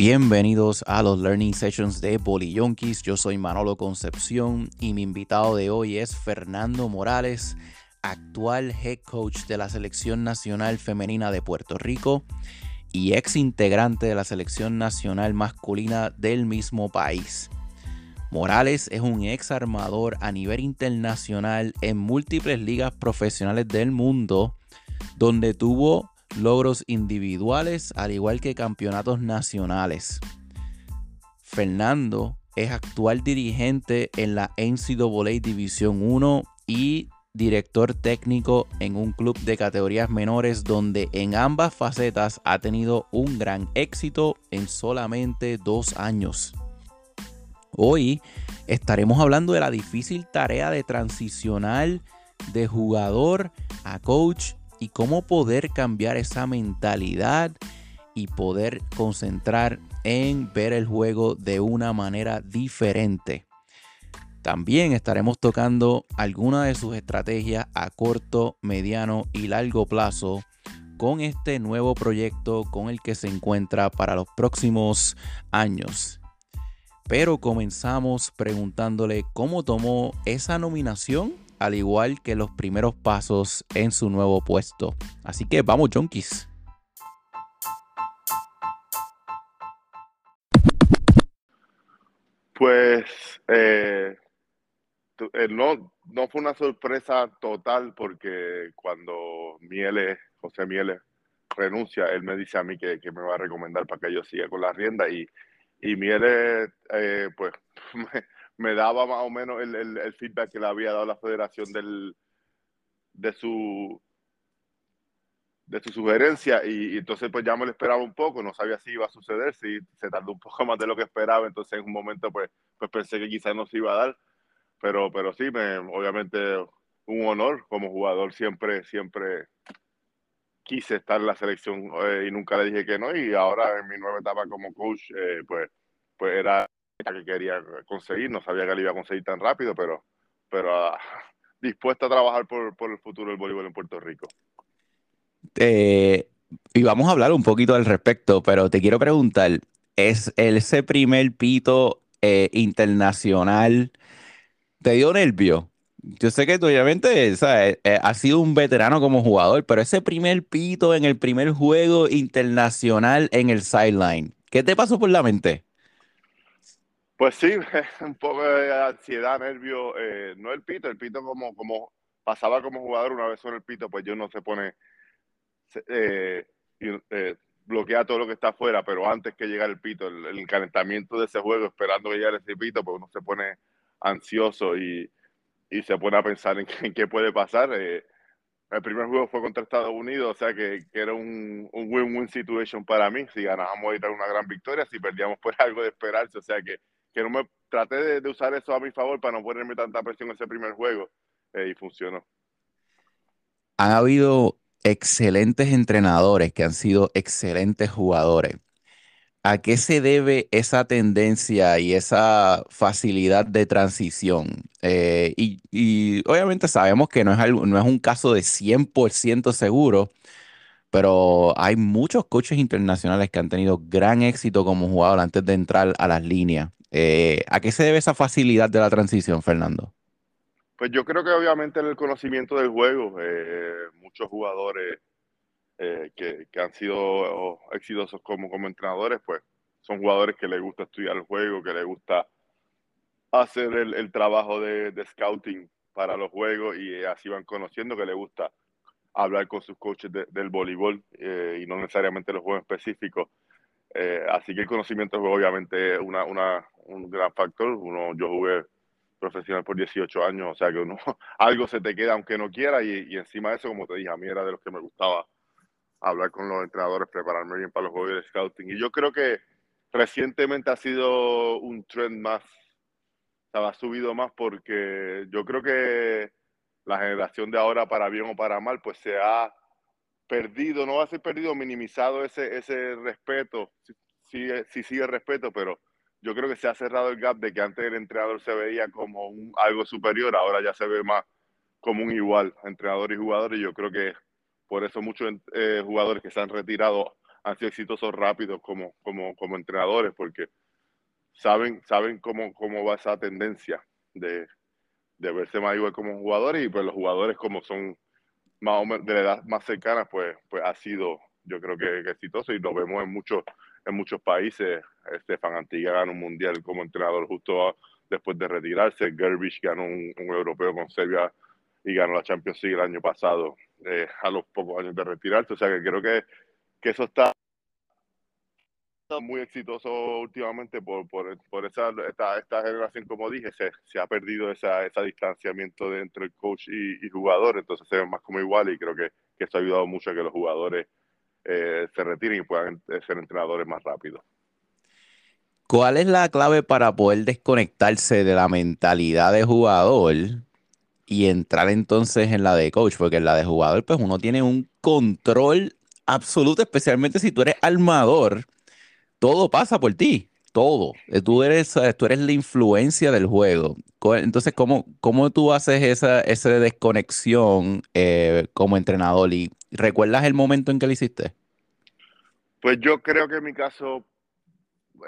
Bienvenidos a los Learning Sessions de Yonkis. Yo soy Manolo Concepción y mi invitado de hoy es Fernando Morales, actual head coach de la Selección Nacional Femenina de Puerto Rico y ex integrante de la Selección Nacional Masculina del mismo país. Morales es un ex armador a nivel internacional en múltiples ligas profesionales del mundo, donde tuvo logros individuales al igual que campeonatos nacionales. Fernando es actual dirigente en la NCAA División 1 y director técnico en un club de categorías menores donde en ambas facetas ha tenido un gran éxito en solamente dos años. Hoy estaremos hablando de la difícil tarea de transicionar de jugador a coach y cómo poder cambiar esa mentalidad y poder concentrar en ver el juego de una manera diferente. También estaremos tocando algunas de sus estrategias a corto, mediano y largo plazo con este nuevo proyecto con el que se encuentra para los próximos años. Pero comenzamos preguntándole cómo tomó esa nominación al igual que los primeros pasos en su nuevo puesto. Así que vamos, Junkies. Pues eh, eh, no, no fue una sorpresa total porque cuando Miele, José Miele, renuncia, él me dice a mí que, me va a recomendar para que yo siga con la rienda y, y eh, pues me daba más o menos el, feedback que le había dado la federación del, de su de su sugerencia. Y, entonces pues ya me lo esperaba un poco, no sabía si iba a suceder, si se tardó un poco más de lo que esperaba, entonces en un momento pues, pues pensé que quizás no se iba a dar, pero, pero sí, me, obviamente un honor como jugador, siempre, siempre quise estar en la selección eh, y nunca le dije que no y ahora en mi nueva etapa como coach eh, pues, pues era que quería conseguir, no sabía que lo iba a conseguir tan rápido, pero, pero ah, dispuesto a trabajar por, por, el futuro del voleibol en Puerto Rico. Eh, y vamos a hablar un poquito al respecto, pero te quiero preguntar, ¿es ese primer pito eh, internacional te dio nervio? Yo sé que tú obviamente ¿sabes? Eh, has sido un veterano como jugador, pero ese primer pito en el primer juego internacional en el sideline, ¿qué te pasó por la mente? Pues sí, un poco de ansiedad, nervio, eh, no el pito, el pito como, como pasaba como jugador una vez sobre el pito, pues yo no se pone, eh, eh, bloquea todo lo que está afuera, pero antes que llegara el pito, el, calentamiento de ese juego, esperando que llegara ese pito, pues uno se pone ansioso y, y se pone a pensar en, qué puede pasar. el primer juego fue contra Estados Unidos, o sea que, que era un win-win situation para mí. Si ganábamos, era una gran victoria, si perdíamos, pues algo de esperarse, o sea que que no me traté de, usar eso a mi favor para no ponerme tanta presión ese primer juego eh, y funcionó. Han habido excelentes entrenadores que han sido excelentes jugadores. ¿A qué se debe esa tendencia y esa facilidad de transición? Eh, y, obviamente sabemos que no es, algo, no es un caso de 100% seguro, pero hay muchos coaches internacionales que han tenido gran éxito como jugador antes de entrar a las líneas. Eh, ¿A qué se debe esa facilidad de la transición, Fernando? Pues yo creo que obviamente en el conocimiento del juego, eh, muchos jugadores eh, que, han sido exitosos como, como entrenadores, pues son jugadores que les gusta estudiar el juego, que les gusta hacer el, trabajo de, scouting para los juegos y así van conociendo que les gusta hablar con sus coaches del voleibol y no necesariamente los juegos específicos. así que el conocimiento juego obviamente es una, un gran factor. Uno, yo jugué profesional por 18 años, o sea que uno, algo se te queda aunque no quiera y, encima de eso, como te dije, a mí era de los que me gustaba hablar con los entrenadores, prepararme bien para los juegos de scouting. Y yo creo que recientemente ha sido un trend más, o ha subido más porque yo creo que la generación de ahora, para bien o para mal, pues se ha perdido, no va a ser perdido, minimizado ese, ese respeto, sí sigue el respeto, pero yo creo que se ha cerrado el gap de que antes el entrenador se veía como un, algo superior, ahora ya se ve más como un igual, entrenador y jugador, y yo creo que por eso muchos eh, jugadores que se han retirado han sido exitosos rápidos como, como, como entrenadores, porque saben, saben cómo, cómo va esa tendencia de, de verse igual como jugadores y pues los jugadores como son más o menos de la edad más cercana, pues, pues ha sido yo creo que, exitoso y lo vemos en muchos en muchos países. Estefan Antiga ganó un mundial como entrenador justo después de retirarse. Gerbish ganó un, europeo con Serbia y ganó la Champions League el año pasado eh, a los pocos años de retirarse. O sea que creo que, que eso está muy exitoso últimamente por, por, por esa, esta, esta, generación, como dije, se, se ha perdido esa, ese distanciamiento entre el coach y, y, jugador, entonces se ven más como igual y creo que, que eso ha ayudado mucho a que los jugadores eh, se retiren y puedan eh, ser entrenadores más rápido. ¿Cuál es la clave para poder desconectarse de la mentalidad de jugador y entrar entonces en la de coach? Porque en la de jugador, pues uno tiene un control absoluto, especialmente si tú eres armador todo pasa por ti, todo. Eh, tú eres, tú eres la influencia del juego. Entonces, ¿cómo, cómo tú haces esa, esa desconexión eh, como entrenador? ¿Y recuerdas el momento en que lo hiciste? Pues yo creo que en mi caso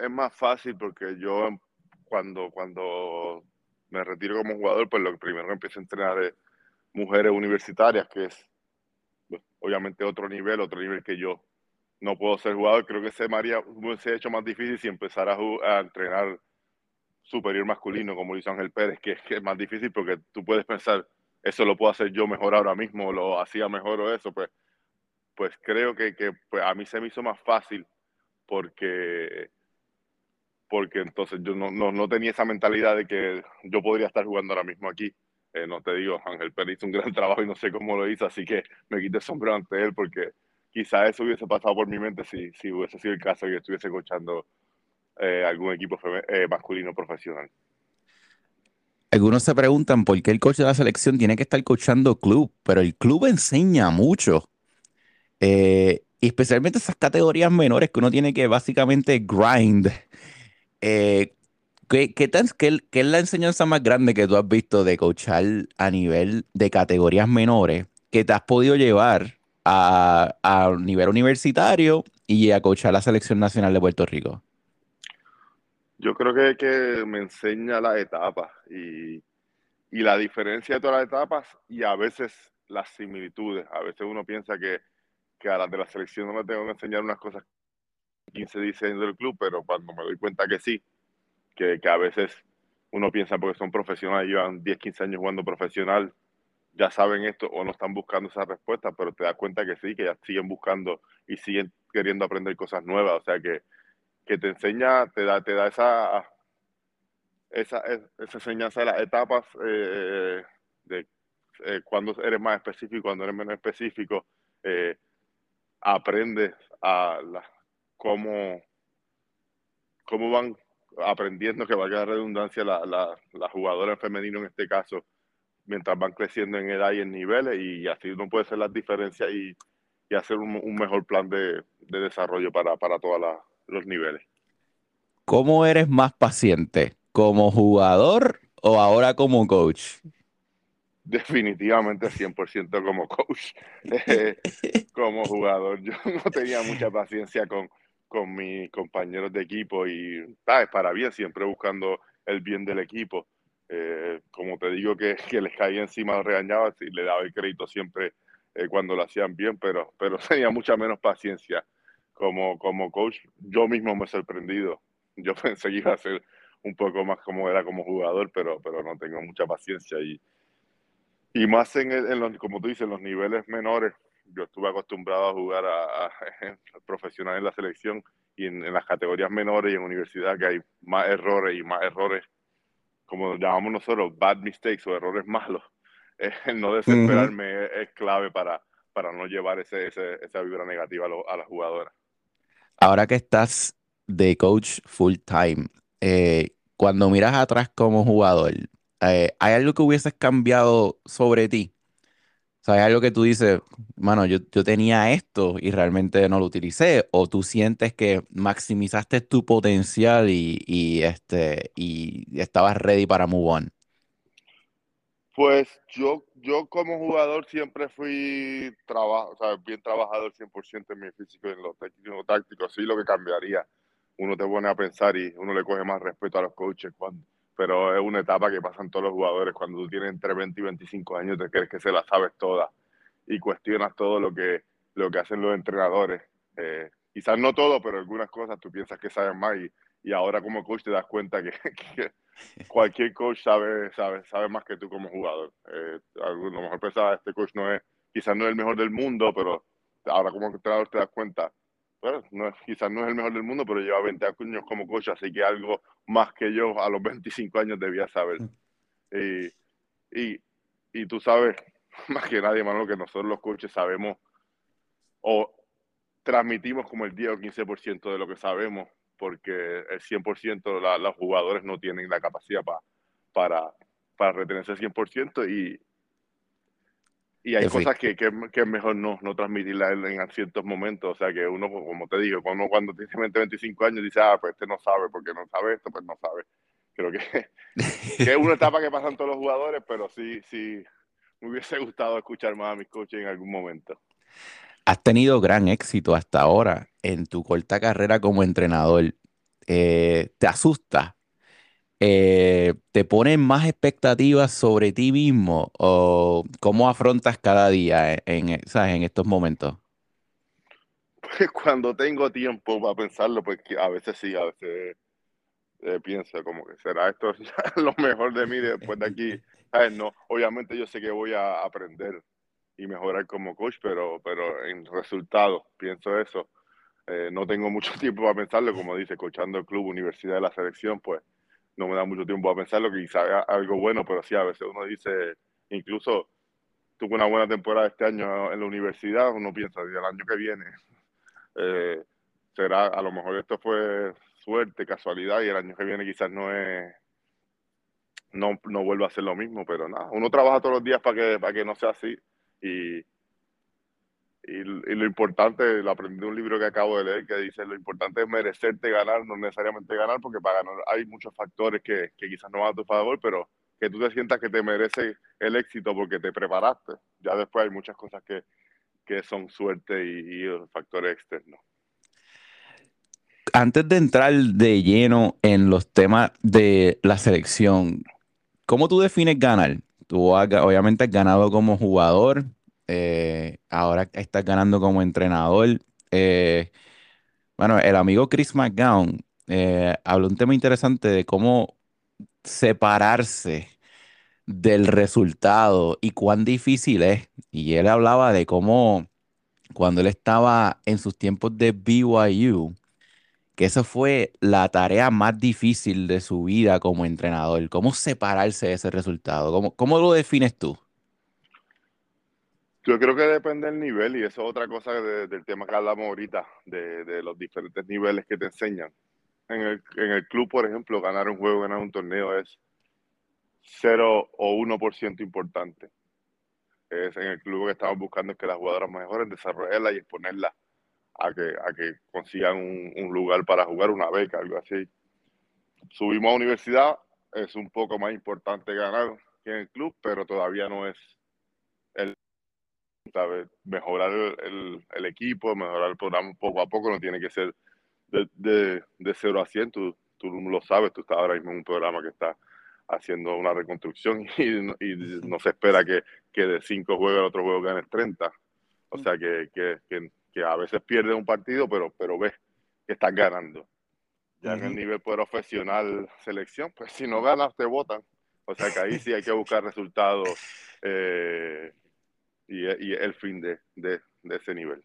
es más fácil porque yo cuando, cuando me retiro como jugador, pues lo primero que empiezo a entrenar es mujeres universitarias, que es pues, obviamente otro nivel, otro nivel que yo no puedo ser jugador. Creo que se me hubiese hecho más difícil si empezara a, entrenar superior masculino como Luis Ángel Pérez, que, que, es más difícil porque tú puedes pensar, eso lo puedo hacer yo mejor ahora mismo, lo hacía mejor o eso, pues, pues creo que, que pues a mí se me hizo más fácil porque, porque entonces yo no, no, no, tenía esa mentalidad de que yo podría estar jugando ahora mismo aquí. Eh, no te digo, Ángel Pérez hizo un gran trabajo y no sé cómo lo hizo, así que me quité el sombrero ante él porque quizá eso hubiese pasado por mi mente si, hubiese sido el caso y estuviese coachando eh, algún equipo eh, masculino profesional. Algunos se preguntan por qué el coach de la selección tiene que estar coachando club, pero el club enseña mucho. Eh, especialmente esas categorías menores que uno tiene que básicamente grind. ¿qué, qué, qué es la enseñanza más grande que tú has visto de coachar a nivel de categorías menores que te has podido llevar a, nivel universitario y a coachar la selección nacional de Puerto Rico? Yo creo que, que me enseña las etapas y, y, la diferencia de todas las etapas y a veces las similitudes. A veces uno piensa que, que a las de la selección no me tengo que enseñar unas cosas que 15 dicen del club, pero cuando me doy cuenta que sí, que, que a veces uno piensa porque son profesionales, llevan 10, 15 años jugando profesional, ya saben esto o no están buscando esa respuesta, pero te das cuenta que sí, que ya siguen buscando y siguen queriendo aprender cosas nuevas. O sea que, que te enseña, te da, te da esa, esa, esa enseñanza de las etapas eh, de eh, cuando eres más específico, cuando eres menos específico, eh, aprendes a cómo, cómo van aprendiendo, que valga la redundancia, la, la, la jugadora en femenino en este caso, mientras van creciendo en edad y en niveles y así uno puede hacer las diferencias y, y hacer un, un, mejor plan de, de desarrollo para, para todos los niveles. ¿Cómo eres más paciente? ¿Como jugador o ahora como coach? Definitivamente 100% como coach. Eh, como jugador, yo no tenía mucha paciencia con, con mis compañeros de equipo y ¿sabes? para bien, siempre buscando el bien del equipo. Eh, como te digo que, que, les caía encima, los regañaba, y le daba el crédito siempre eh, cuando lo hacían bien, pero, pero tenía mucha menos paciencia como, como coach. Yo mismo me he sorprendido. Yo pensé que iba a ser un poco más como era como jugador, pero, pero no tengo mucha paciencia. Y, y más en, en los, como tú dices, los niveles menores, yo estuve acostumbrado a jugar a, a, profesional en la selección y en, en, las categorías menores y en universidad que hay más errores y más errores como llamamos nosotros, bad mistakes o errores malos, el no desesperarme es, clave para, para no llevar ese, esa vibra negativa a, a la jugadora. Ahora que estás de coach full time, eh, cuando miras atrás como jugador, eh, ¿hay algo que hubieses cambiado sobre ti? Hay algo que tú dices, mano, yo, yo tenía esto y realmente no lo utilicé, o tú sientes que maximizaste tu potencial y, y este, y estabas ready para move on. Pues yo, yo como jugador siempre fui o sea, bien trabajador 100% en mi físico y en lo técnico táctico. Sí, lo que cambiaría, uno te pone a pensar y uno le coge más respeto a los coaches cuando, pero es una etapa que pasan todos los jugadores. Cuando tú tienes entre 20 y 25 años, te crees que se la sabes toda y cuestionas todo lo que, lo que hacen los entrenadores. Eh, quizás no todo, pero algunas cosas tú piensas que sabes más y, y ahora como coach te das cuenta que, que cualquier coach sabe, sabe, sabe más que tú como jugador. Eh, a lo mejor pensaba, este coach no es, quizás no es el mejor del mundo, pero ahora como entrenador te das cuenta, bueno, no quizás no es el mejor del mundo, pero lleva 20 años como coach, así que algo más que yo a los 25 años debía saber. Y, y, y tú sabes, más que nadie, lo que nosotros los coaches sabemos o transmitimos como el 10 o 15% de lo que sabemos porque el 100% la, los jugadores no tienen la capacidad para, para retenerse el 100% y, y hay cosas que, que, es mejor no, no transmitirla en, ciertos momentos. O sea, que uno, como te digo, cuando, cuando tiene 20, 25 años dice, ah, pues este no sabe, porque no sabe esto, pues no sabe. Creo que, que es una etapa que pasan todos los jugadores, pero sí, sí, me hubiese gustado escuchar más a mis coaches en algún momento. Has tenido gran éxito hasta ahora en tu corta carrera como entrenador. Eh, ¿Te asusta? Eh, ¿Te ponen más expectativas sobre ti mismo o cómo afrontas cada día en, en estos momentos? Pues cuando tengo tiempo para pensarlo, pues a veces sí, a veces eh, pienso como que será esto lo mejor de mí después de aquí. No, obviamente yo sé que voy a aprender y mejorar como coach, pero, pero en resultados, pienso eso. Eh, no tengo mucho tiempo para pensarlo, como dice, coachando el club, universidad de la selección, pues no me da mucho tiempo para pensarlo, que quizá algo bueno, pero sí, a veces uno dice, incluso tuve una buena temporada este año en la universidad, uno piensa, el año que viene, eh, será, a lo mejor esto fue suerte, casualidad, y el año que viene quizás no es, no, no vuelva a ser lo mismo, pero nada, uno trabaja todos los días para que, para que no sea así y, y, lo importante, lo aprendí de un libro que acabo de leer que dice, lo importante es merecerte ganar, no necesariamente ganar, porque para ganar hay muchos factores que, que quizás no van a tu favor, pero que tú te sientas que te mereces el éxito porque te preparaste. Ya después hay muchas cosas que, que son suerte y, y factores externos. Antes de entrar de lleno en los temas de la selección, ¿cómo tú defines ganar? Tú obviamente has ganado como jugador, eh, ahora estás ganando como entrenador. Eh, bueno, el amigo Chris McGowan eh, habló un tema interesante de cómo separarse del resultado y cuán difícil es. Y él hablaba de cómo cuando él estaba en sus tiempos de BYU, que esa fue la tarea más difícil de su vida como entrenador. ¿Cómo separarse de ese resultado? ¿Cómo, cómo lo defines tú? Yo creo que depende del nivel y eso es otra cosa del tema que hablamos ahorita, de, los diferentes niveles que te enseñan. En el, en el club, por ejemplo, ganar un juego, ganar un torneo es 0 o 1% importante. Es en el club que estamos buscando que las jugadoras mejoren, desarrollarla y exponerla a que, a que consigan un, lugar para jugar, una beca, algo así. Subimos a universidad, es un poco más importante ganar que en el club, pero todavía no es mejorar el, el, equipo, mejorar el programa poco a poco, no tiene que ser de, de, de 0 a 100, tú, tú, lo sabes, tú estás ahora mismo en un programa que está haciendo una reconstrucción y, y no se espera que, que de 5 juegos el otro juego ganes 30. O sea que, que, que que a veces pierde un partido, pero, pero ves que estás ganando. Ya en el nivel profesional selección, pues si no ganas te votan. O sea que ahí sí hay que buscar resultados eh, y, y, el fin de, de, ese nivel.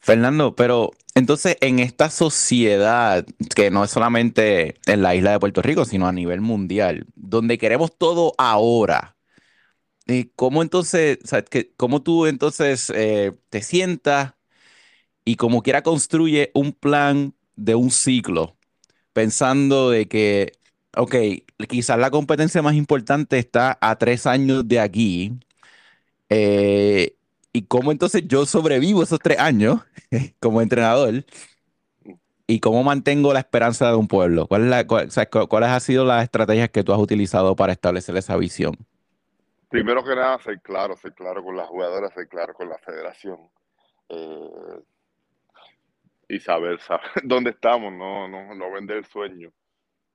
Fernando, pero entonces en esta sociedad, que no es solamente en la isla de Puerto Rico, sino a nivel mundial, donde queremos todo ahora, eh, ¿cómo entonces, cómo tú entonces eh, te sientas y como quiera construye un plan de un ciclo, pensando de que, ok, quizás la competencia más importante está a tres años de aquí, eh, y cómo entonces yo sobrevivo esos tres años como entrenador y cómo mantengo la esperanza de un pueblo. ¿Cuál ¿Cuáles han sido las estrategias que tú has utilizado para establecer esa visión? primero que nada, ser claro, ser claro con las jugadoras, ser claro con la federación. Eh, y saber, saber dónde estamos, no, no, no vender el sueño.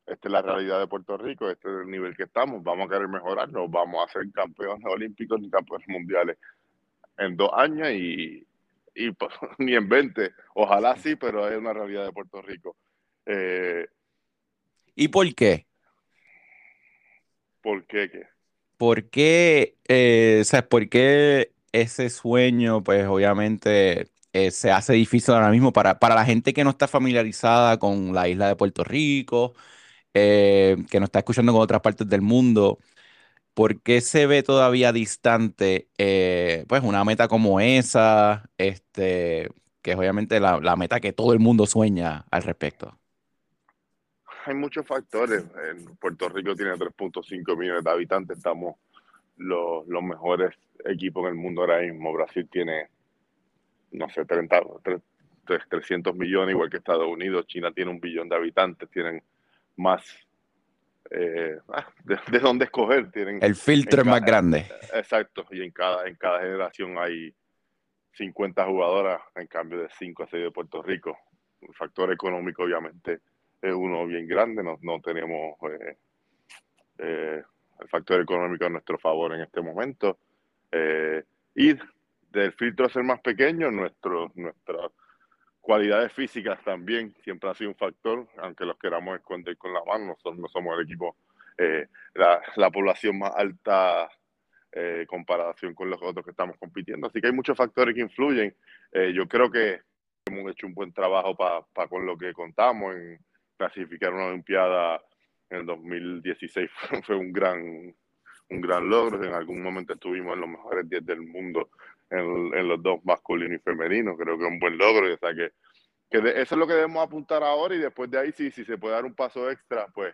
Esta es la realidad de Puerto Rico, este es el nivel que estamos, vamos a querer mejorar, no vamos a ser campeones olímpicos ni campeones mundiales en dos años y, y pues, ni en 20. Ojalá sí, pero es una realidad de Puerto Rico. Eh, ¿Y por qué? ¿Por qué qué? ¿Por qué, eh, ¿sabes? ¿Por qué ese sueño, pues obviamente eh, se hace difícil ahora mismo para, para la gente que no está familiarizada con la isla de Puerto Rico, eh, que no está escuchando con otras partes del mundo? ¿Por qué se ve todavía distante, pues, una meta como esa, este, que es obviamente la, la meta que todo el mundo sueña al respecto? hay muchos factores. Puerto Rico tiene 3.5 millones de habitantes, estamos los, los, mejores equipos en el mundo ahora mismo. Brasil tiene, no sé, 30, 300 millones, igual que Estados Unidos. China tiene un billón de habitantes, tienen más eh, ah, de, dónde escoger. Tienen, el filtro es más grande. Exacto, y en cada, en cada generación hay 50 jugadoras en cambio de 5 a 6 de Puerto Rico. Un factor económico, obviamente, es uno bien grande, no, no tenemos eh, eh, el factor económico a nuestro favor en este momento. Eh, y del filtro a ser más pequeño, nuestro, nuestras cualidades físicas también siempre ha sido un factor, aunque los queramos esconder con la mano, no somos, el equipo, la, la, población más alta en comparación con los otros que estamos compitiendo. Así que hay muchos factores que influyen. yo creo que hemos hecho un buen trabajo para con lo que contamos en clasificar una Olimpiada en el 2016 fue un gran, un gran logro. En algún momento estuvimos en los mejores 10 del mundo en, los dos masculinos y femeninos. Creo que es un buen logro. O sea que, que eso es lo que debemos apuntar ahora y después de ahí, si, si se puede dar un paso extra, pues,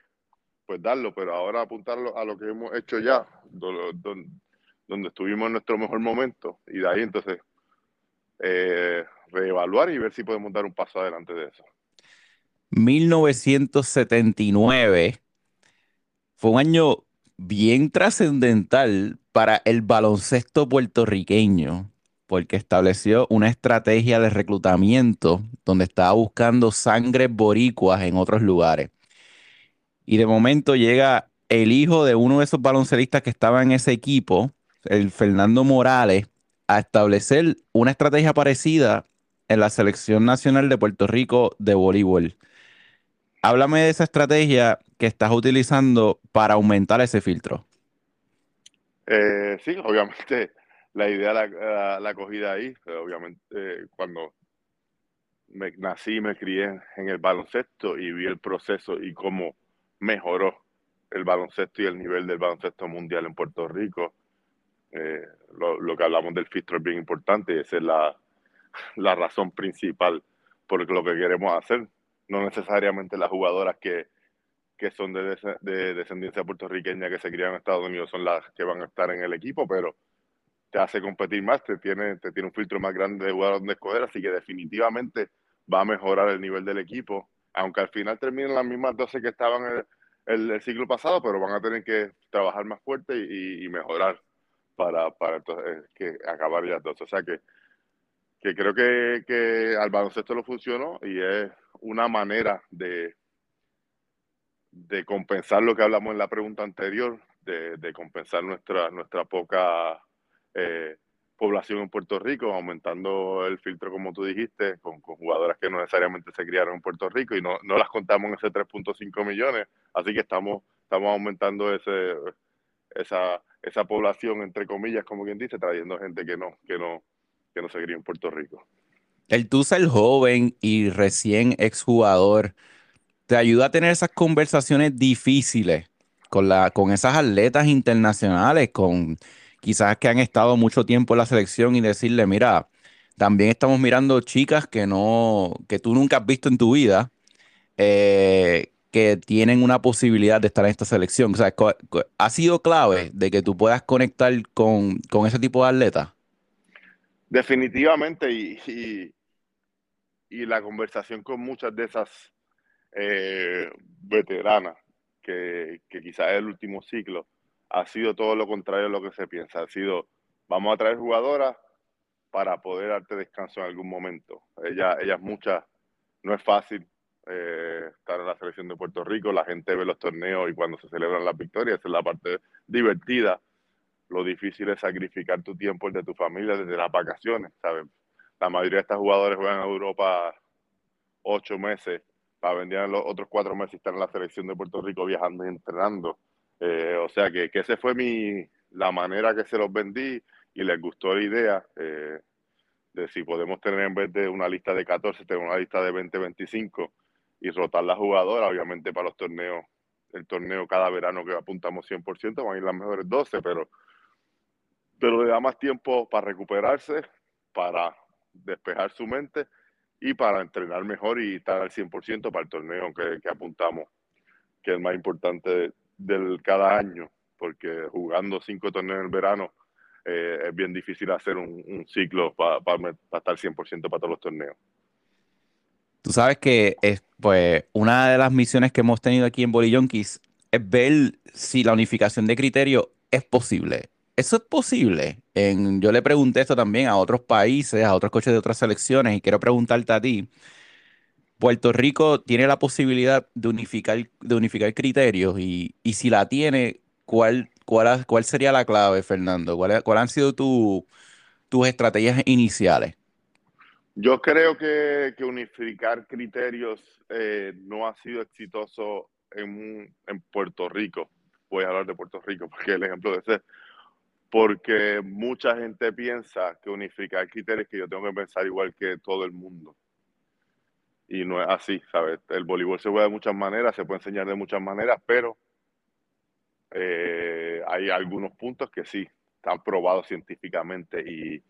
pues darlo. Pero ahora apuntarlo a lo que hemos hecho ya, donde estuvimos en nuestro mejor momento. Y de ahí entonces eh, reevaluar y ver si podemos dar un paso adelante de eso. 1979 fue un año bien trascendental para el baloncesto puertorriqueño, porque estableció una estrategia de reclutamiento donde estaba buscando sangre boricuas en otros lugares. Y de momento llega el hijo de uno de esos baloncelistas que estaba en ese equipo, el Fernando Morales, a establecer una estrategia parecida en la selección nacional de Puerto Rico de voleibol. Háblame de esa estrategia que estás utilizando para aumentar ese filtro. Eh, sí, obviamente la idea la, la, cogida ahí. Obviamente cuando me nací, me crié en el baloncesto y vi el proceso y cómo mejoró el baloncesto y el nivel del baloncesto mundial en Puerto Rico. Eh, lo, que hablamos del filtro es bien importante y esa es la, la razón principal por lo que queremos hacer no necesariamente las jugadoras que, son de, de, descendencia puertorriqueña que se crían en Estados Unidos son las que van a estar en el equipo, pero te hace competir más, te tiene, te tiene un filtro más grande de jugadores donde escoger, así que definitivamente va a mejorar el nivel del equipo, aunque al final terminen las mismas 12 que estaban el, el, siglo pasado, pero van a tener que trabajar más fuerte y, mejorar para, para entonces, que acabar ya 12. O sea que que creo que, que al baloncesto lo funcionó y es una manera de, de compensar lo que hablamos en la pregunta anterior, de, compensar nuestra, nuestra poca eh, población en Puerto Rico, aumentando el filtro, como tú dijiste, con, jugadoras que no necesariamente se criaron en Puerto Rico y no, no las contamos en ese 3.5 millones. Así que estamos, estamos aumentando ese, esa, esa población, entre comillas, como quien dice, trayendo gente que no, que no, que no se en Puerto Rico. El tú ser joven y recién exjugador te ayuda a tener esas conversaciones difíciles con, la, con esas atletas internacionales, con quizás que han estado mucho tiempo en la selección y decirle, mira, también estamos mirando chicas que no, que tú nunca has visto en tu vida, eh, que tienen una posibilidad de estar en esta selección. O sea, ha sido clave de que tú puedas conectar con, con ese tipo de atletas. Definitivamente, y, y, la conversación con muchas de esas eh, veteranas, que, que quizás el último ciclo, ha sido todo lo contrario a lo que se piensa. Ha sido, vamos a traer jugadoras para poder darte descanso en algún momento. Ella, ellas muchas, no es fácil eh, estar en la selección de Puerto Rico, la gente ve los torneos y cuando se celebran las victorias, es la parte divertida. Lo difícil es sacrificar tu tiempo el de tu familia desde las vacaciones, ¿sabes? La mayoría de estas jugadores juegan en Europa ocho meses para venir los otros cuatro meses y estar en la selección de Puerto Rico viajando y entrenando. Eh, o sea que, que esa fue mi, la manera que se los vendí y les gustó la idea eh, de si podemos tener en vez de una lista de 14, tener una lista de 20, 25 y rotar la jugadora, obviamente para los torneos, el torneo cada verano que apuntamos 100%, van a ir las mejores 12, pero, pero le da más tiempo para recuperarse, para despejar su mente y para entrenar mejor y estar al 100% para el torneo que, apuntamos, que es el más importante del cada año, porque jugando cinco torneos en el verano eh, es bien difícil hacer un, ciclo para estar 100% para todos los torneos. Tú sabes que es, pues, una de las misiones que hemos tenido aquí en Bolillonkis es ver si la unificación de criterios es posible. Eso es posible. En, yo le pregunté esto también a otros países, a otros coches de otras selecciones, y quiero preguntarte a ti. Puerto Rico tiene la posibilidad de unificar, de unificar criterios y, y si la tiene, ¿cuál, cuál, cuál sería la clave, Fernando? ¿Cuáles cuál han sido tu, tus estrategias iniciales? Yo creo que, unificar criterios eh, no ha sido exitoso en, Puerto Rico. Voy a hablar de Puerto Rico porque el ejemplo de ese. Porque mucha gente piensa que unificar criterios que yo tengo que pensar igual que todo el mundo. Y no es así, ¿sabes? El voleibol se juega de muchas maneras, se puede enseñar de muchas maneras, pero eh, hay algunos puntos que sí están probados científicamente y,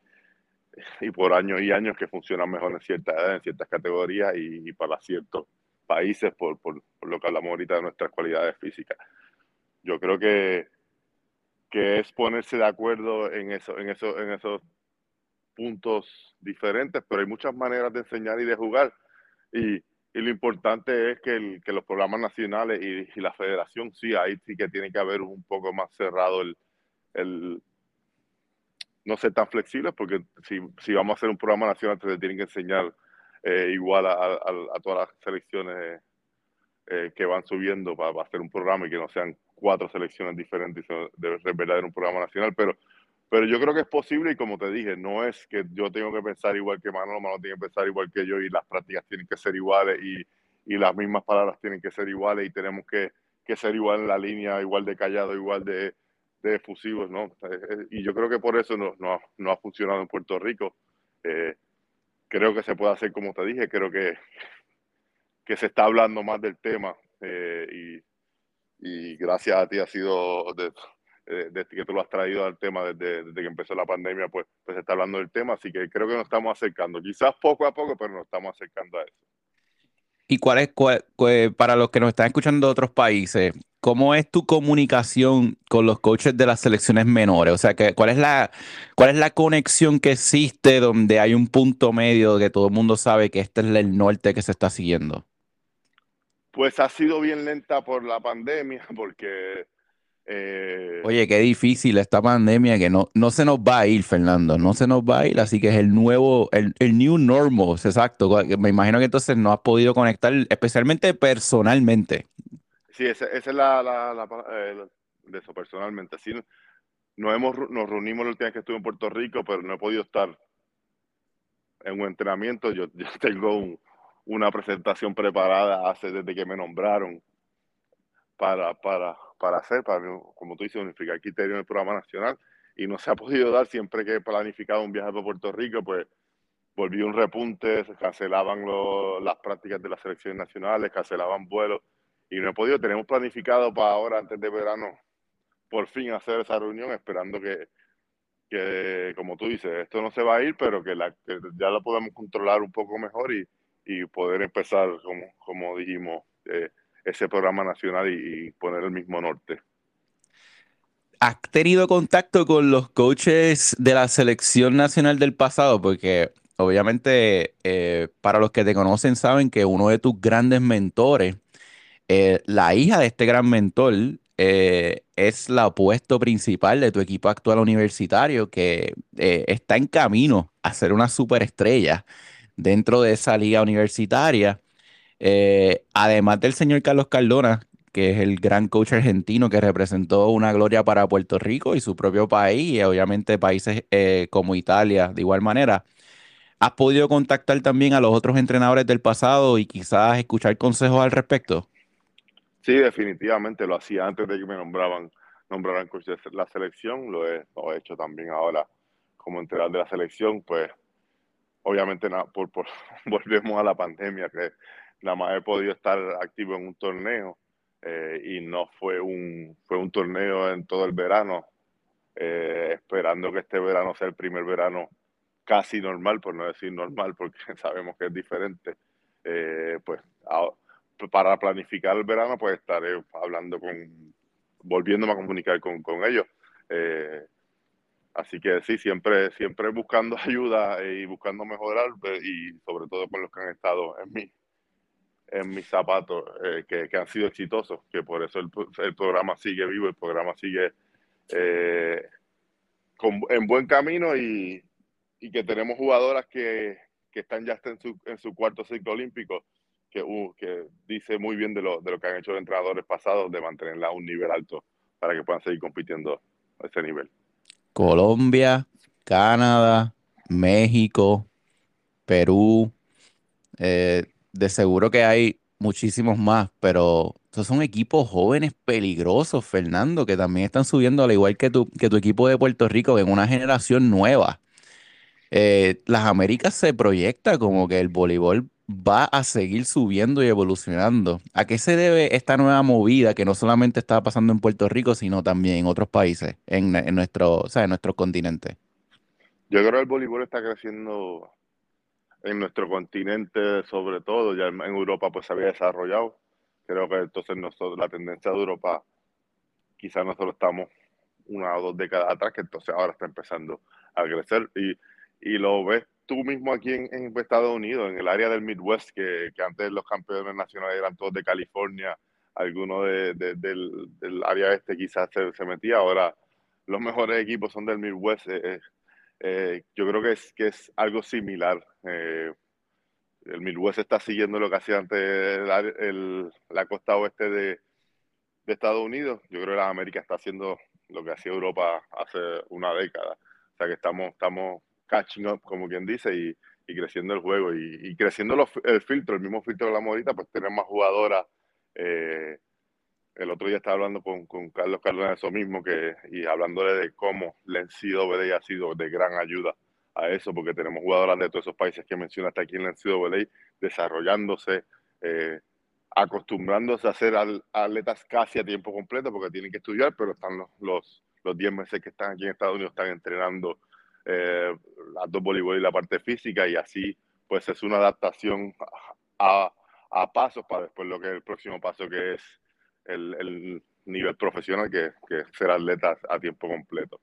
y por años y años que funcionan mejor en ciertas edades, en ciertas categorías y, para ciertos países por, por, lo que hablamos ahorita de nuestras cualidades físicas. Yo creo que, que es ponerse de acuerdo en, eso, en, eso, en esos puntos diferentes, pero hay muchas maneras de enseñar y de jugar. Y, y lo importante es que, el, que los programas nacionales y, la federación, sí, ahí sí que tiene que haber un poco más cerrado el, el no ser tan flexibles, porque si, si, vamos a hacer un programa nacional, te tienen que enseñar eh, igual a, a, todas las selecciones eh, que van subiendo para, hacer un programa y que no sean cuatro selecciones diferentes, debe ser verdadero un programa nacional, pero, pero yo creo que es posible y como te dije, no es que yo tengo que pensar igual que Manolo, Manolo tiene que pensar igual que yo y las prácticas tienen que ser iguales y, y las mismas palabras tienen que ser iguales y tenemos que, que ser igual en la línea, igual de callado, igual de de efusivos, ¿no? Eh, eh, y yo creo que por eso no, no, no ha funcionado en Puerto Rico. Eh, creo que se puede hacer como te dije, creo que, que se está hablando más del tema y, y, gracias a ti ha sido desde que tú lo has traído al tema desde, desde, que empezó la pandemia, pues, pues se está hablando del tema, así que creo que nos estamos acercando, quizás poco a poco, pero nos estamos acercando a eso. ¿Y cuál es, para los que nos están escuchando de otros países, cómo es tu comunicación con los coaches de las selecciones menores? O sea, que, ¿cuál, es la, ¿cuál es la conexión que existe donde hay un punto medio que todo el mundo sabe que este es el norte que se está siguiendo? Pues ha sido bien lenta por la pandemia, porque eh, Oye, qué difícil esta pandemia que no, no se nos va a ir, Fernando, no se nos va a ir, así que es el nuevo, el, el new normal, exacto. Me imagino que entonces no has podido conectar, especialmente personalmente. Sí, esa, es la, la, de eso, personalmente. Sí, nos, hemos, nos reunimos la última vez que estuve en Puerto Rico, pero no he podido estar en un entrenamiento. Yo, yo tengo una presentación preparada hace desde que me nombraron para, para para hacer, para, como tú dices, unificar criterios en el programa nacional. Y no se ha podido dar siempre que he planificado un viaje para Puerto Rico, pues volvió un repunte, se cancelaban las prácticas de las selecciones nacionales, cancelaban vuelos y no he podido, tenemos planificado para ahora, antes de verano, por fin hacer esa reunión, esperando que, que como tú dices, esto no se va a ir, pero que, la, ya lo podemos controlar un poco mejor y, y poder empezar, como, como dijimos, eh, ese programa nacional y, poner el mismo norte. ¿Has tenido contacto con los coaches de la selección nacional del pasado? Porque obviamente eh, para los que te conocen saben que uno de tus grandes mentores, eh, la hija de este gran mentor, es la opuesto principal de tu equipo actual universitario que está en camino a ser una superestrella dentro de esa liga universitaria. Eh, además del señor Carlos Cardona, que es el gran coach argentino que representó una gloria para Puerto Rico y su propio país, y obviamente países como Italia de igual manera. ¿Has podido contactar también a los otros entrenadores del pasado y quizás escuchar consejos al respecto? Sí, definitivamente lo hacía antes de que me nombraban, nombraran coach de la selección, lo he, hecho también ahora como entrenador de la selección, pues obviamente por, por, volvemos a la pandemia, que nada más he podido estar activo en un torneo eh, y no fue un, fue un torneo en todo el verano, eh, esperando que este verano sea el primer verano casi normal, por no decir normal, porque sabemos que es diferente, eh, pues para planificar el verano, pues estaré hablando con, volviéndome a comunicar con ellos. Eh, así que sí, siempre, siempre buscando ayuda y buscando mejorar pues, y sobre todo con los que han estado en mi, en mis zapatos, eh, que, que, han sido exitosos, que por eso el, el programa sigue vivo, el programa sigue eh, con, en buen camino y, y, que tenemos jugadoras que, que están ya en su, en su cuarto ciclo olímpico que, uh, que dice muy bien de lo, de lo que han hecho los entrenadores pasados de mantenerla a un nivel alto para que puedan seguir compitiendo a ese nivel. Colombia, Canadá, México, Perú, eh, de seguro que hay muchísimos más, pero estos son equipos jóvenes peligrosos, Fernando, que también están subiendo, al igual que tu, que tu equipo de Puerto Rico, en una generación nueva. Eh, las Américas se proyecta como que el voleibol va a seguir subiendo y evolucionando. ¿A qué se debe esta nueva movida que no solamente está pasando en Puerto Rico, sino también en otros países, en, nuestro, o en nuestro continente? Yo creo que el voleibol está creciendo en nuestro continente, sobre todo, ya en Europa pues se había desarrollado. Creo que entonces nosotros, la tendencia de Europa, quizás nosotros estamos una o dos décadas atrás, que entonces ahora está empezando a crecer y, y lo ves tú mismo aquí en, Estados Unidos, en el área del Midwest, que, antes los campeones nacionales eran todos de California, algunos de, del, área este quizás se, metía, ahora los mejores equipos son del Midwest. Eh, eh, eh, yo creo que es, que es algo similar. el Midwest está siguiendo lo que hacía antes el, la costa oeste de, Estados Unidos. Yo creo que la América está haciendo lo que hacía Europa hace una década. O sea que estamos, estamos catching up, como quien dice, y, creciendo el juego y, creciendo el filtro, el mismo filtro de la morita, pues tener más jugadoras. Eh, el otro día estaba hablando con, Carlos Cardona de eso mismo, que, y hablándole de cómo la NCAA ha sido de gran ayuda a eso, porque tenemos jugadoras de todos esos países que mencionaste aquí en la NCAA desarrollándose, eh, acostumbrándose a ser atletas casi a tiempo completo, porque tienen que estudiar, pero están los, los, los 10 meses que están aquí en Estados Unidos, están entrenando eh, las dos voleibol y la parte física y así pues es una adaptación a, a pasos para después lo que es el próximo paso que es el, el nivel profesional que, que ser atleta a tiempo completo.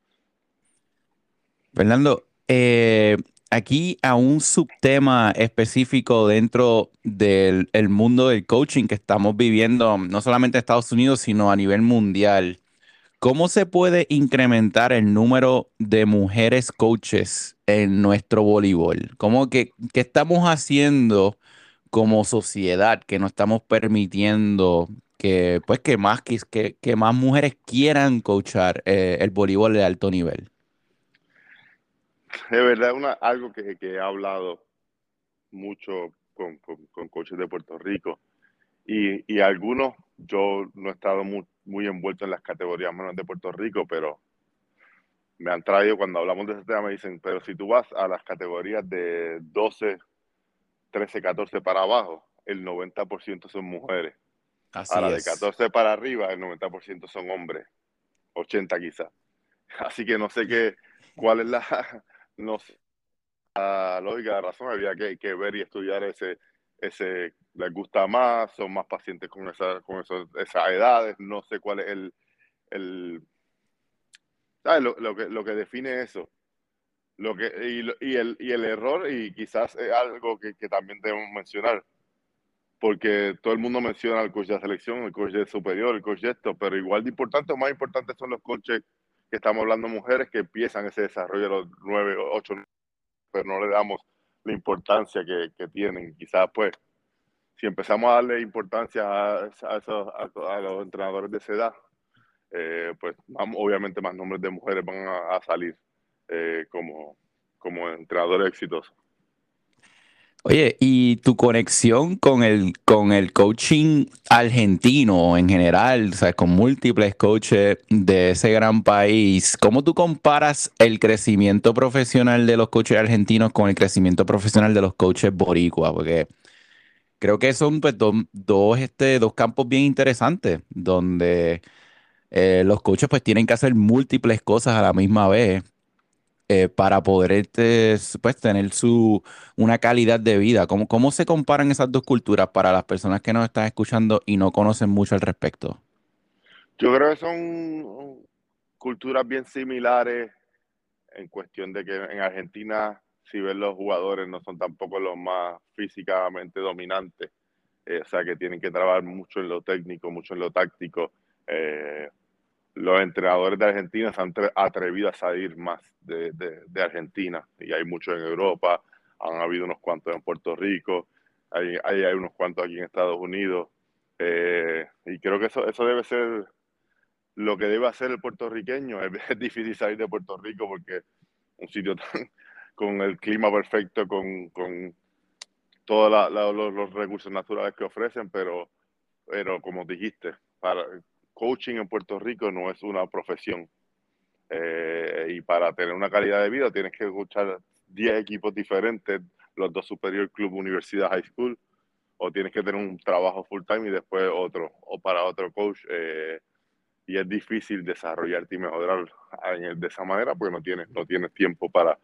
Fernando, eh, aquí a un subtema específico dentro del el mundo del coaching que estamos viviendo, no solamente en Estados Unidos, sino a nivel mundial. ¿Cómo se puede incrementar el número de mujeres coaches en nuestro voleibol? ¿Cómo que, qué estamos haciendo como sociedad que no estamos permitiendo que, pues, que, más, que, que más mujeres quieran coachar eh, el voleibol de alto nivel? De verdad, algo que, he hablado mucho con, con, coaches de Puerto Rico y, y algunos, yo no he estado muy muy envuelto en las categorías menos de Puerto Rico, pero me han traído, cuando hablamos de ese tema, me dicen, pero si tú vas a las categorías de 12, 13, 14 para abajo, el 90% son mujeres. Así Ahora, de 14 para arriba, el 90% son hombres. 80 quizás. Así que no sé qué, cuál es la, no sé, la lógica, la razón. Había que, que ver y estudiar ese, ese les gusta más, son más pacientes con, esa, con esas edades, no sé cuál es el, el ¿sabes? Lo, lo, que, lo que define eso. Lo que, y, y, el, y el error, y quizás es algo que, que también debemos mencionar, porque todo el mundo menciona al coach de selección, el coach de superior, el coach de esto, pero igual de importante o más importante son los coaches que estamos hablando mujeres que empiezan ese desarrollo a los nueve, ocho, pero no le damos la importancia que, tienen. Quizás pues si empezamos a darle importancia a, a, los entrenadores de esa edad, eh, pues obviamente más nombres de mujeres van a, salir eh, como, como entrenadores exitosos. Oye, ¿y tu conexión con el, con el coaching argentino en general, o sea, con múltiples coaches de ese gran país, cómo tú comparas el crecimiento profesional de los coaches argentinos con el crecimiento profesional de los coaches boricuas? Porque creo que son pues, dos, este, dos campos bien interesantes, donde eh, los coaches pues tienen que hacer múltiples cosas a la misma vez eh, para poder este, pues, tener su, una calidad de vida. ¿Cómo, ¿Cómo se comparan esas dos culturas para las personas que nos están escuchando y no conocen mucho al respecto? Yo creo que son culturas bien similares en cuestión de que en Argentina si ves los jugadores no son tampoco los más físicamente dominantes, eh, o sea que tienen que trabajar mucho en lo técnico, mucho en lo táctico. Eh, los entrenadores de Argentina se han atrevido a salir más de, Argentina y hay muchos en Europa, han habido unos cuantos en Puerto Rico, hay, hay, unos cuantos aquí en Estados Unidos eh, y creo que eso, eso debe ser lo que debe hacer el puertorriqueño. es difícil salir de Puerto Rico porque un sitio tan, con el clima perfecto, con, con todos los, recursos naturales que ofrecen, pero, pero como dijiste, para coaching en Puerto Rico no es una profesión. Eh, y para tener una calidad de vida tienes que escuchar 10 equipos diferentes, los dos Superior Club, Universidad, High School, o tienes que tener un trabajo full time y después otro, o para otro coach. Eh, y es difícil desarrollarte y mejorar de esa manera porque no tienes, no tienes tiempo para,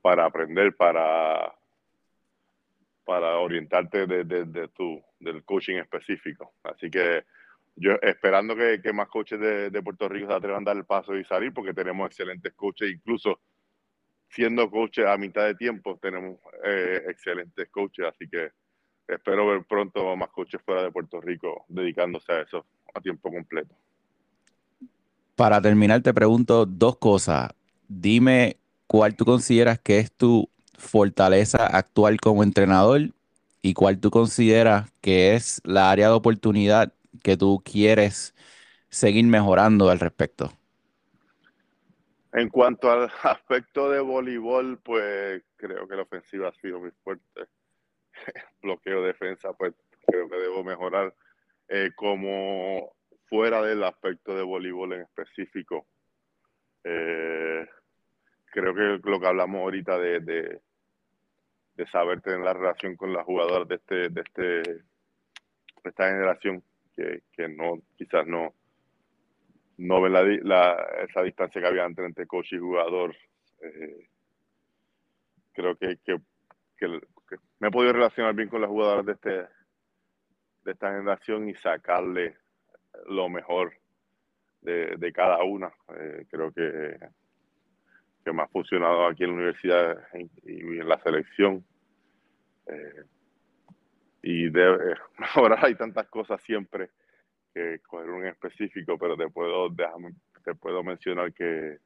para aprender, para, para orientarte de, de, tu, del coaching específico. Así que yo esperando que, más coaches de, Puerto Rico se atrevan a dar el paso y salir, porque tenemos excelentes coaches, incluso siendo coaches a mitad de tiempo, tenemos eh, excelentes coaches, así que espero ver pronto más coaches fuera de Puerto Rico dedicándose a eso a tiempo completo. Para terminar, te pregunto dos cosas. Dime ¿cuál tú consideras que es tu fortaleza actual como entrenador y cuál tú consideras que es la área de oportunidad que tú quieres seguir mejorando al respecto? En cuanto al aspecto de voleibol, pues creo que la ofensiva ha sido muy fuerte. Bloqueo, defensa, pues creo que debo mejorar. Eh, como fuera del aspecto de voleibol en específico, eh, creo que lo que hablamos ahorita de, de, saber tener la relación con las jugadoras de este, de este, de esta generación que, no, quizás no, no ven la, esa distancia que había entre coach y jugador. Eh, creo que, me he podido relacionar bien con las jugadoras de este, de esta generación y sacarle lo mejor de, cada una. Eh, creo que que me ha funcionado aquí en la universidad y en la selección. Eh, y de, ahora hay tantas cosas siempre que coger un específico, pero te puedo, te puedo mencionar que...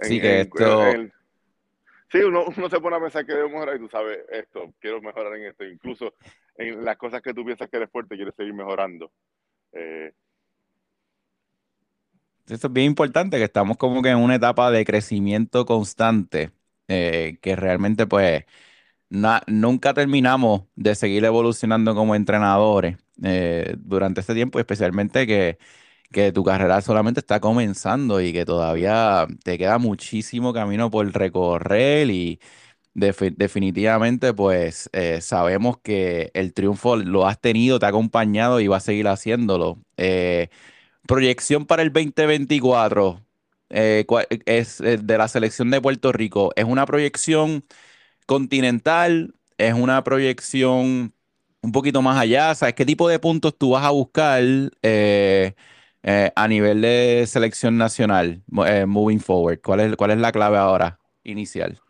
sí, que esto... sí, uno, uno, se pone a pensar que debo mejorar y tú sabes esto, quiero mejorar en esto. Incluso en las cosas que tú piensas que eres fuerte, quieres seguir mejorando. Eh, esto es bien importante, que estamos como que en una etapa de crecimiento constante, eh, que realmente pues nunca terminamos de seguir evolucionando como entrenadores eh, durante este tiempo, especialmente que, que tu carrera solamente está comenzando y que todavía te queda muchísimo camino por recorrer y definitivamente pues eh, sabemos que el triunfo lo has tenido, te ha acompañado y va a seguir haciéndolo. Proyección para el 2024 eh, es eh, de la selección de Puerto Rico. ¿Es una proyección continental? ¿Es una proyección un poquito más allá? ¿Sabes qué tipo de puntos tú vas a buscar eh, a nivel de selección nacional moving forward? ¿Cuál es, ¿Cuál es la clave ahora inicial?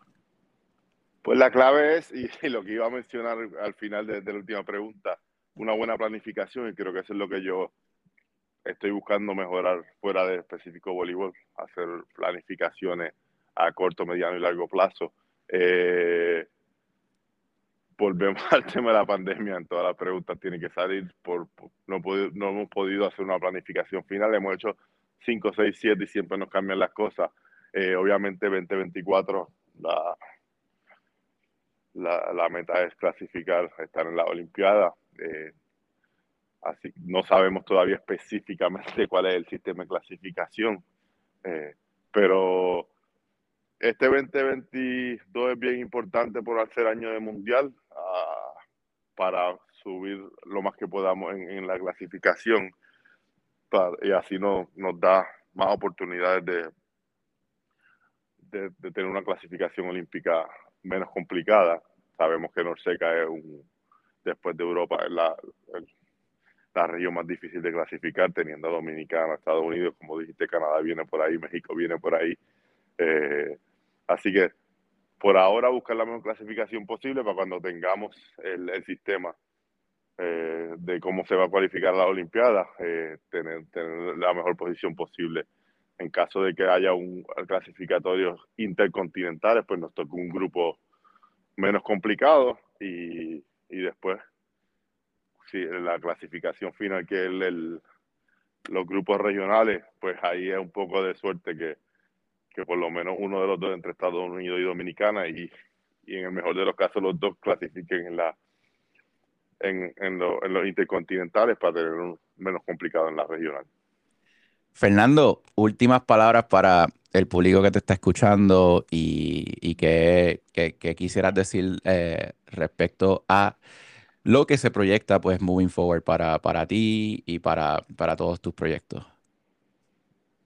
Pues la clave es, y, lo que iba a mencionar al final de, la última pregunta, una buena planificación, y creo que eso es lo que yo estoy buscando mejorar fuera de específico voleibol, hacer planificaciones a corto, mediano y largo plazo. Eh, volvemos al tema de la pandemia, en todas las preguntas tienen que salir, por, no, no hemos podido hacer una planificación final, hemos hecho 5, 6, 7 y siempre nos cambian las cosas. Eh, obviamente 2024 la, la, la, meta es clasificar, estar en la Olimpiada. Eh, así no sabemos todavía específicamente cuál es el sistema de clasificación, eh, pero este 2022 es bien importante por hacer año de mundial uh, para subir lo más que podamos en, la clasificación y así no, nos da más oportunidades de, de, tener una clasificación olímpica menos complicada. Sabemos que Norseca es un, después de Europa, la, la región más difícil de clasificar, teniendo a Dominicana, Estados Unidos, como dijiste, Canadá viene por ahí, México viene por ahí. Eh, así que por ahora buscar la mejor clasificación posible para cuando tengamos el, sistema eh, de cómo se va a cualificar la Olimpiada, eh, tener, tener, la mejor posición posible. En caso de que haya un clasificatorio intercontinentales, pues nos toca un grupo menos complicado y, y después la clasificación final que es el, los grupos regionales, pues ahí es un poco de suerte que, que por lo menos uno de los dos entre Estados Unidos y Dominicana y, y en el mejor de los casos los dos clasifiquen en la en, en, en los intercontinentales para tener un menos complicado en la regional. Fernando, últimas palabras para el público que te está escuchando y, y que, que, quisieras decir eh, respecto a lo que se proyecta, pues, moving forward para, para ti y para, para todos tus proyectos.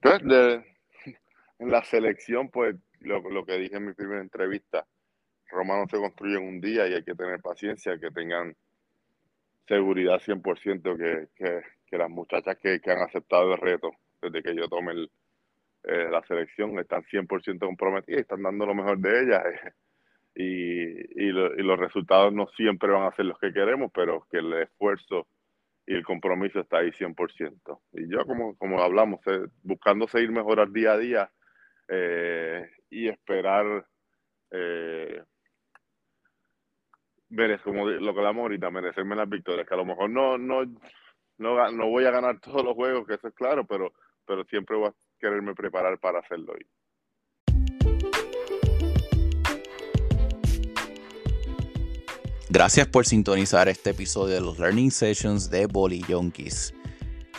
Pues, de, en la selección, pues lo, lo, que dije en mi primera entrevista, Roma no se construye en un día y hay que tener paciencia, que tengan seguridad 100% que, que, que las muchachas que, que, han aceptado el reto desde que yo tome el, eh, la selección están 100% comprometidas están dando lo mejor de ellas. y, y, y, los resultados no siempre van a ser los que queremos, pero que el esfuerzo y el compromiso está ahí 100%. Y yo, como, como hablamos, eh, buscando seguir mejorar día a día, eh, y esperar eh, como lo que hablamos ahorita, merecerme las victorias, que a lo mejor no, no, no, no voy a ganar todos los juegos, que eso es claro, pero, pero siempre voy a quererme preparar para hacerlo. hoy. Gracias por sintonizar este episodio de los Learning Sessions de Bolly Yonkis.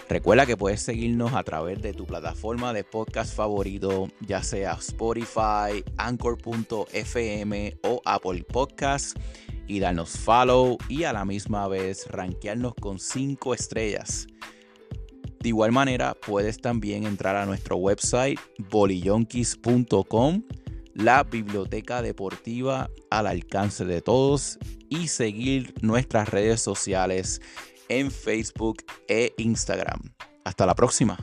Recuerda que puedes seguirnos a través de tu plataforma de podcast favorito, ya sea Spotify, Anchor.fm o Apple Podcasts, y darnos follow y a la misma vez rankearnos con 5 estrellas. De igual manera, puedes también entrar a nuestro website bolillonkis.com, la biblioteca deportiva al alcance de todos, y seguir nuestras redes sociales en Facebook e Instagram. Hasta la próxima.